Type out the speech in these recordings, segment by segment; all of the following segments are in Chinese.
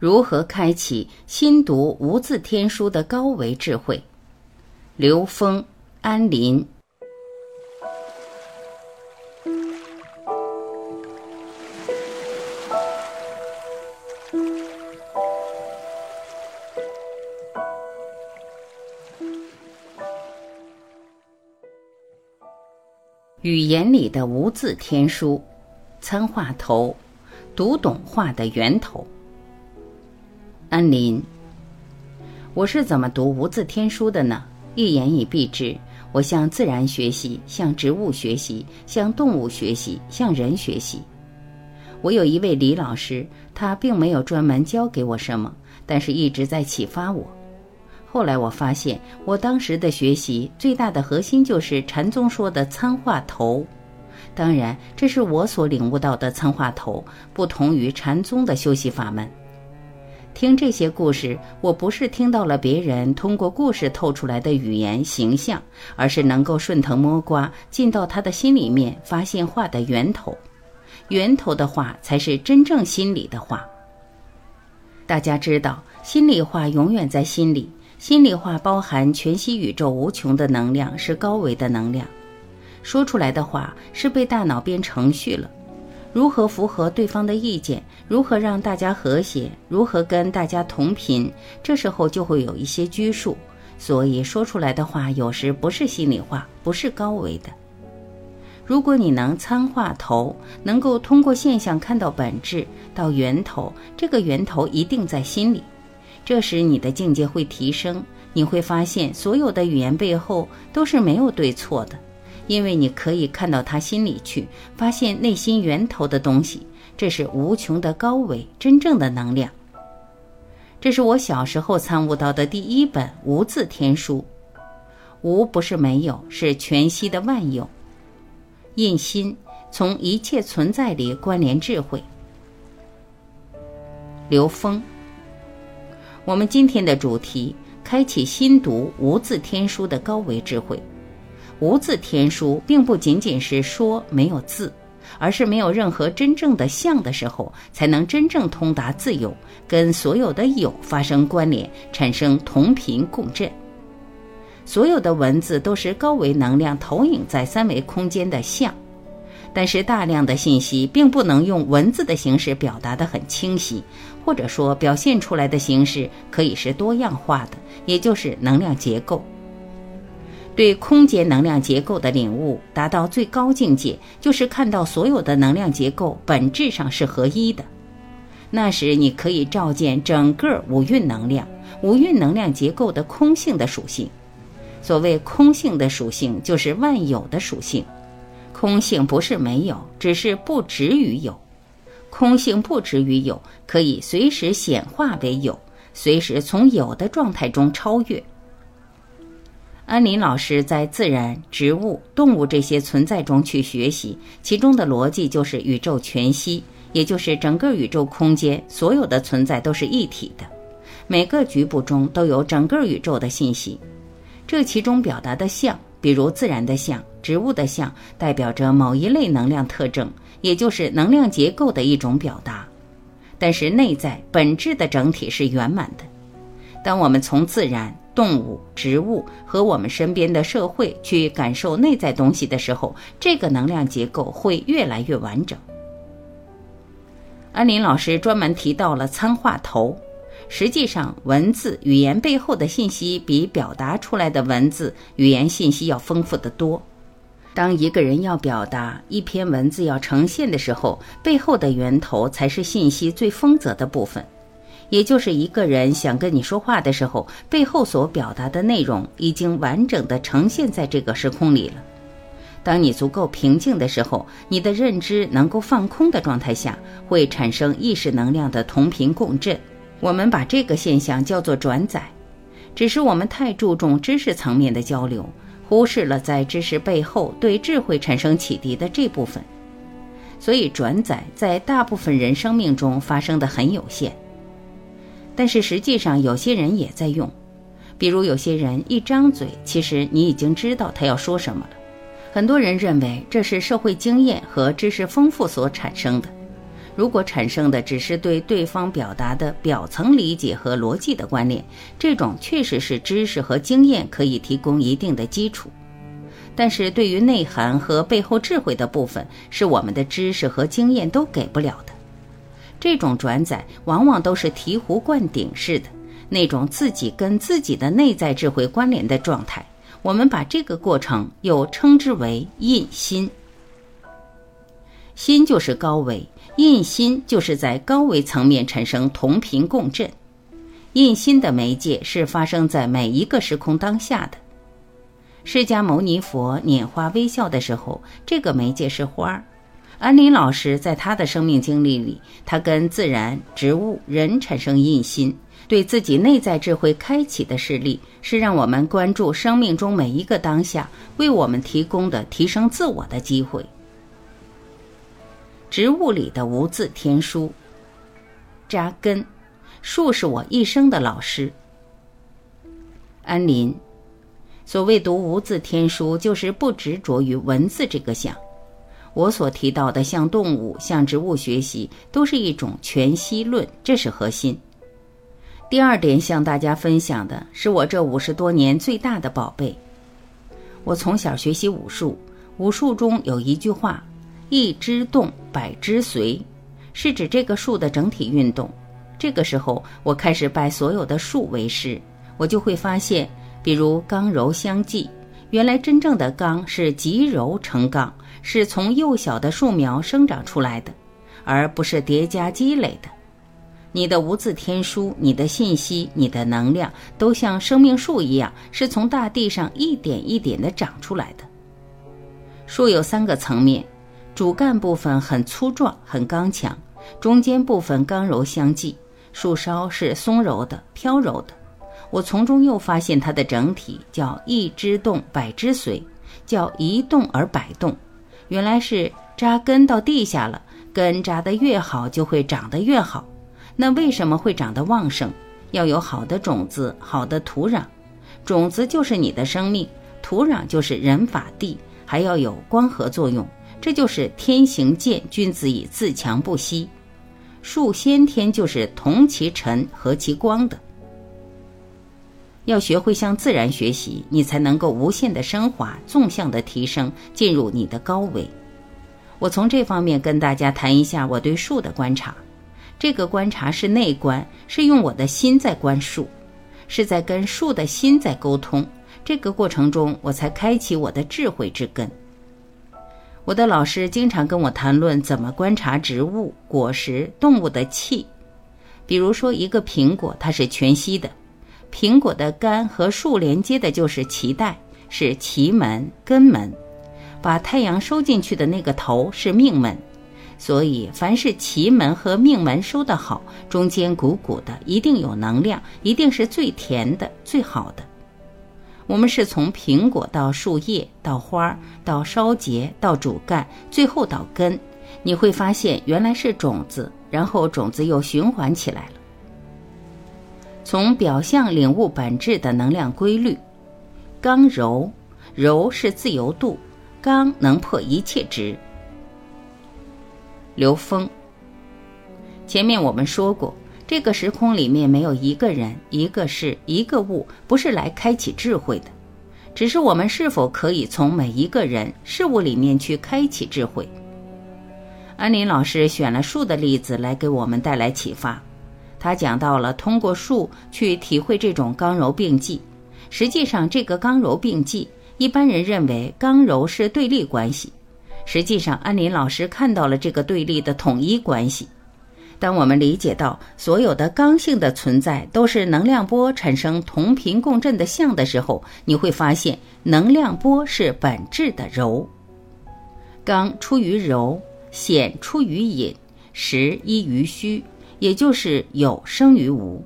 如何开启新读无字天书的高维智慧？刘峰、安林。语言里的无字天书，参话头，读懂话的源头。安林，我是怎么读无字天书的呢？一言以蔽之，我向自然学习，向植物学习，向动物学习，向人学习。我有一位李老师，他并没有专门教给我什么，但是一直在启发我。后来我发现，我当时的学习最大的核心就是禅宗说的参话头。当然，这是我所领悟到的参话头，不同于禅宗的修习法门。听这些故事，我不是听到了别人通过故事透出来的语言形象，而是能够顺藤摸瓜进到他的心里面，发现话的源头。源头的话才是真正心里的话。大家知道，心里话永远在心里，心里话包含全息宇宙无穷的能量，是高维的能量。说出来的话是被大脑编程序了。如何符合对方的意见？如何让大家和谐？如何跟大家同频？这时候就会有一些拘束，所以说出来的话有时不是心里话，不是高维的。如果你能参话头，能够通过现象看到本质，到源头，这个源头一定在心里。这时你的境界会提升，你会发现所有的语言背后都是没有对错的。因为你可以看到他心里去，发现内心源头的东西，这是无穷的高维真正的能量。这是我小时候参悟到的第一本无字天书。无不是没有，是全息的万有。印心，从一切存在里关联智慧。刘峰，我们今天的主题：开启新读无字天书的高维智慧。无字天书并不仅仅是说没有字，而是没有任何真正的像的时候，才能真正通达自有，跟所有的有发生关联，产生同频共振。所有的文字都是高维能量投影在三维空间的像，但是大量的信息并不能用文字的形式表达的很清晰，或者说表现出来的形式可以是多样化的，也就是能量结构。对空间能量结构的领悟达到最高境界，就是看到所有的能量结构本质上是合一的。那时你可以照见整个五蕴能量、五蕴能量结构的空性的属性。所谓空性的属性，就是万有的属性。空性不是没有，只是不止于有。空性不止于有，可以随时显化为有，随时从有的状态中超越。安林老师在自然、植物、动物这些存在中去学习，其中的逻辑就是宇宙全息，也就是整个宇宙空间所有的存在都是一体的，每个局部中都有整个宇宙的信息。这其中表达的像，比如自然的像、植物的像，代表着某一类能量特征，也就是能量结构的一种表达。但是内在本质的整体是圆满的。当我们从自然。动物、植物和我们身边的社会去感受内在东西的时候，这个能量结构会越来越完整。安林老师专门提到了参话头，实际上文字语言背后的信息比表达出来的文字语言信息要丰富的多。当一个人要表达一篇文字要呈现的时候，背后的源头才是信息最丰泽的部分。也就是一个人想跟你说话的时候，背后所表达的内容已经完整的呈现在这个时空里了。当你足够平静的时候，你的认知能够放空的状态下，会产生意识能量的同频共振。我们把这个现象叫做转载。只是我们太注重知识层面的交流，忽视了在知识背后对智慧产生启迪的这部分。所以转载在大部分人生命中发生的很有限。但是实际上，有些人也在用，比如有些人一张嘴，其实你已经知道他要说什么了。很多人认为这是社会经验和知识丰富所产生的。如果产生的只是对对方表达的表层理解和逻辑的关联，这种确实是知识和经验可以提供一定的基础。但是对于内涵和背后智慧的部分，是我们的知识和经验都给不了的。这种转载往往都是醍醐灌顶式的，那种自己跟自己的内在智慧关联的状态。我们把这个过程又称之为印心。心就是高维，印心就是在高维层面产生同频共振。印心的媒介是发生在每一个时空当下的。释迦牟尼佛拈花微笑的时候，这个媒介是花儿。安林老师在他的生命经历里，他跟自然、植物、人产生印心，对自己内在智慧开启的事例，是让我们关注生命中每一个当下，为我们提供的提升自我的机会。植物里的无字天书，扎根，树是我一生的老师。安林，所谓读无字天书，就是不执着于文字这个想。我所提到的向动物、向植物学习，都是一种全息论，这是核心。第二点，向大家分享的是我这五十多年最大的宝贝。我从小学习武术，武术中有一句话：“一枝动，百枝随”，是指这个树的整体运动。这个时候，我开始拜所有的树为师，我就会发现，比如刚柔相济，原来真正的刚是极柔成刚。是从幼小的树苗生长出来的，而不是叠加积累的。你的无字天书，你的信息，你的能量，都像生命树一样，是从大地上一点一点的长出来的。树有三个层面，主干部分很粗壮、很刚强，中间部分刚柔相济，树梢是松柔的、飘柔的。我从中又发现它的整体叫一枝动，百枝随，叫一动而百动。原来是扎根到地下了，根扎得越好，就会长得越好。那为什么会长得旺盛？要有好的种子，好的土壤。种子就是你的生命，土壤就是人法地，还要有光合作用。这就是天行健，君子以自强不息。树先天就是同其尘和其光的。要学会向自然学习，你才能够无限的升华、纵向的提升，进入你的高维。我从这方面跟大家谈一下我对树的观察。这个观察是内观，是用我的心在观树，是在跟树的心在沟通。这个过程中，我才开启我的智慧之根。我的老师经常跟我谈论怎么观察植物、果实、动物的气。比如说，一个苹果，它是全息的。苹果的干和树连接的就是脐带，是脐门、根门。把太阳收进去的那个头是命门，所以凡是脐门和命门收得好，中间鼓鼓的，一定有能量，一定是最甜的、最好的。我们是从苹果到树叶，到花，到梢节，到主干，最后到根。你会发现，原来是种子，然后种子又循环起来了。从表象领悟本质的能量规律，刚柔，柔是自由度，刚能破一切执。刘峰，前面我们说过，这个时空里面没有一个人、一个事、一个物不是来开启智慧的，只是我们是否可以从每一个人事物里面去开启智慧。安林老师选了树的例子来给我们带来启发。他讲到了通过树去体会这种刚柔并济。实际上，这个刚柔并济，一般人认为刚柔是对立关系。实际上，安林老师看到了这个对立的统一关系。当我们理解到所有的刚性的存在都是能量波产生同频共振的相的时候，你会发现能量波是本质的柔。刚出于柔，显出于隐，实依于虚。也就是有生于无，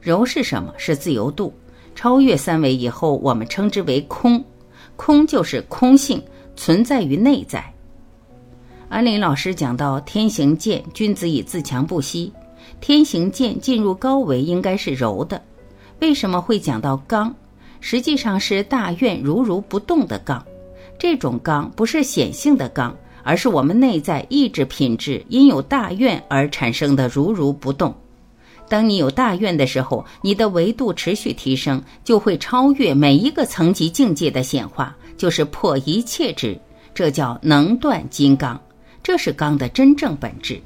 柔是什么？是自由度。超越三维以后，我们称之为空。空就是空性，存在于内在。安林老师讲到天行健，君子以自强不息。天行健进入高维应该是柔的。为什么会讲到刚？实际上是大愿如如不动的刚。这种刚不是显性的刚，而是我们内在意志品质因有大愿而产生的如如不动。当你有大愿的时候，你的维度持续提升，就会超越每一个层级境界的显化，就是破一切之。这叫能断金刚，这是刚的真正本质。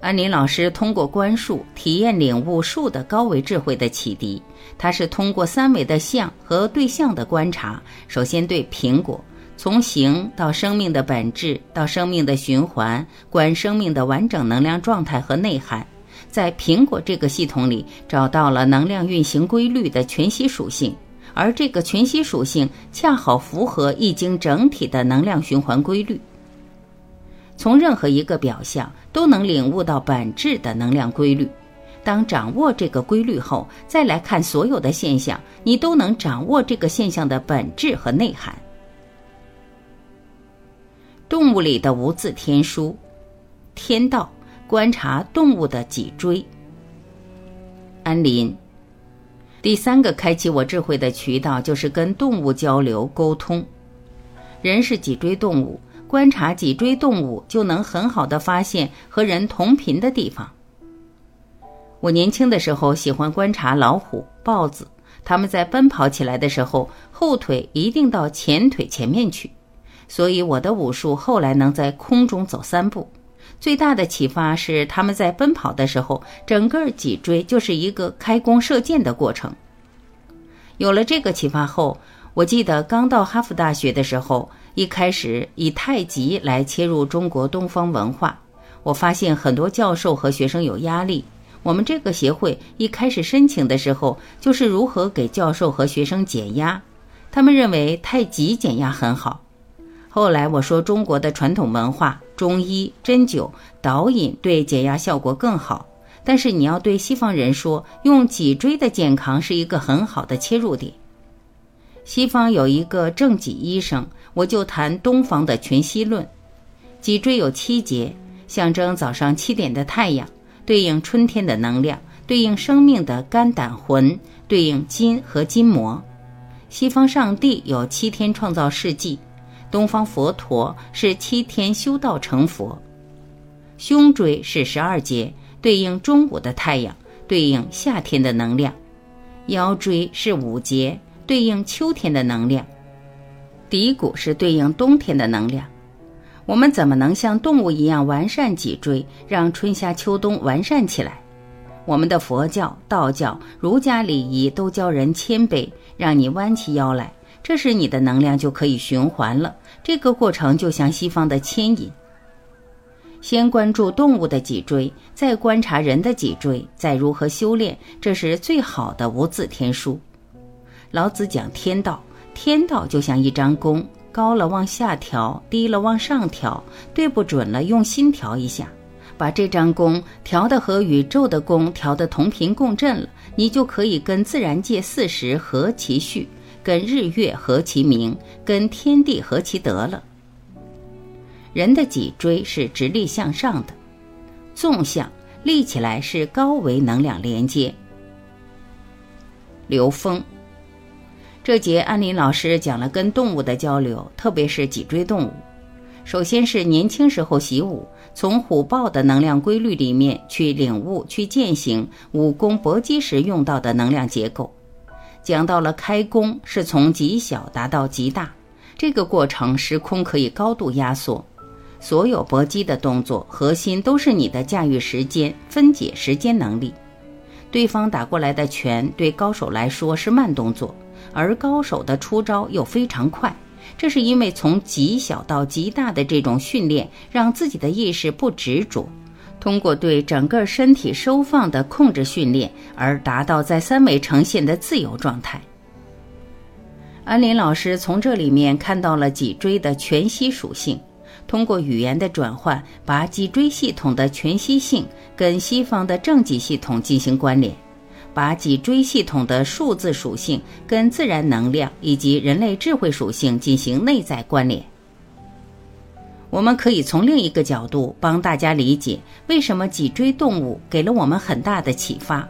安林老师通过观树体验领悟树的高维智慧的启迪，他是通过三维的相和对象的观察，首先对苹果，从形到生命的本质，到生命的循环，观生命的完整能量状态和内涵。在苹果这个系统里，找到了能量运行规律的全息属性，而这个全息属性恰好符合易经整体的能量循环规律。从任何一个表象都能领悟到本质的能量规律。当掌握这个规律后，再来看所有的现象，你都能掌握这个现象的本质和内涵。动物里的无字天书，天道。观察动物的脊椎。安林，第三个开启我智慧的渠道就是跟动物交流沟通。人是脊椎动物，观察脊椎动物就能很好的发现和人同频的地方。我年轻的时候喜欢观察老虎、豹子，它们在奔跑起来的时候，后腿一定到前腿前面去，所以我的武术后来能在空中走三步。最大的启发是，他们在奔跑的时候，整个脊椎就是一个开弓射箭的过程。有了这个启发后，我记得刚到哈佛大学的时候，一开始以太极来切入中国东方文化，我发现很多教授和学生有压力。我们这个协会一开始申请的时候，就是如何给教授和学生减压，他们认为太极减压很好。后来我说，中国的传统文化，中医、针灸、导引对减压效果更好。但是你要对西方人说，用脊椎的健康是一个很好的切入点。西方有一个正脊医生，我就谈东方的全息论。脊椎有七节，象征早上七点的太阳，对应春天的能量，对应生命的肝胆魂，对应筋和筋膜。西方上帝有七天创造世纪。东方佛陀是七天修道成佛，胸椎是十二节，对应中午的太阳，对应夏天的能量；腰椎是五节，对应秋天的能量；骶骨是对应冬天的能量。我们怎么能像动物一样完善脊椎，让春夏秋冬完善起来？我们的佛教、道教、儒家礼仪都教人谦卑，让你弯起腰来。这时你的能量就可以循环了。这个过程就像西方的牵引。先关注动物的脊椎，再观察人的脊椎，再如何修炼，这是最好的无字天书。老子讲天道，天道就像一张弓，高了往下调，低了往上调，对不准了用心调一下，把这张弓调的和宇宙的弓调的同频共振了，你就可以跟自然界四时合其序。跟日月合其名，跟天地合其德了。人的脊椎是直立向上的，纵向立起来是高维能量连接。刘峰，这节安林老师讲了跟动物的交流，特别是脊椎动物。首先是年轻时候习武，从虎豹的能量规律里面去领悟、去践行武功搏击时用到的能量结构。讲到了开弓是从极小达到极大，这个过程时空可以高度压缩，所有搏击的动作核心都是你的驾驭时间、分解时间能力。对方打过来的拳对高手来说是慢动作，而高手的出招又非常快，这是因为从极小到极大的这种训练，让自己的意识不执着。通过对整个身体收放的控制训练，而达到在三维呈现的自由状态。安林老师从这里面看到了脊椎的全息属性，通过语言的转换，把脊椎系统的全息性跟西方的正脊系统进行关联，把脊椎系统的数字属性跟自然能量以及人类智慧属性进行内在关联。我们可以从另一个角度帮大家理解为什么脊椎动物给了我们很大的启发。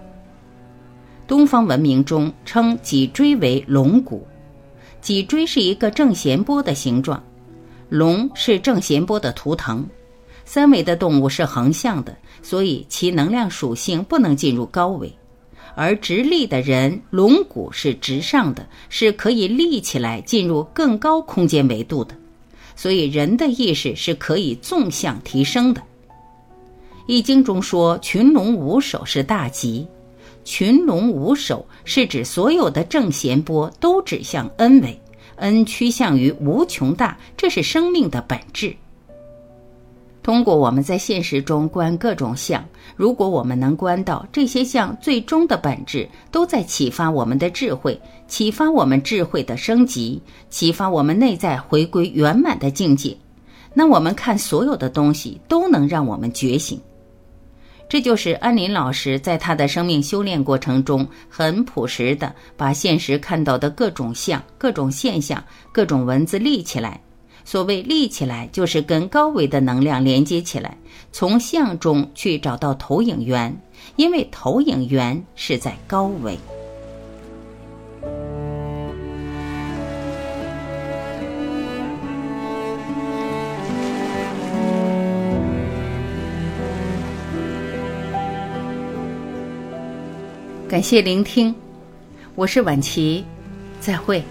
东方文明中称脊椎为龙骨，脊椎是一个正弦波的形状，龙是正弦波的图腾，三维的动物是横向的，所以其能量属性不能进入高维。而直立的人，龙骨是直上的，是可以立起来进入更高空间维度的。所以人的意识是可以纵向提升的。易经中说“群龙无首”是大吉，“群龙无首”是指所有的正弦波都指向 N 维，N 趋向于无穷大，这是生命的本质。通过我们在现实中观各种相，如果我们能观到这些相最终的本质都在启发我们的智慧，启发我们智慧的升级，启发我们内在回归圆满的境界，那我们看所有的东西都能让我们觉醒。这就是安林老师在他的生命修炼过程中很朴实的把现实看到的各种相、各种现象、各种文字立起来。所谓立起来，就是跟高维的能量连接起来，从相中去找到投影源，因为投影源是在高维。感谢聆听，我是晚琪，再会。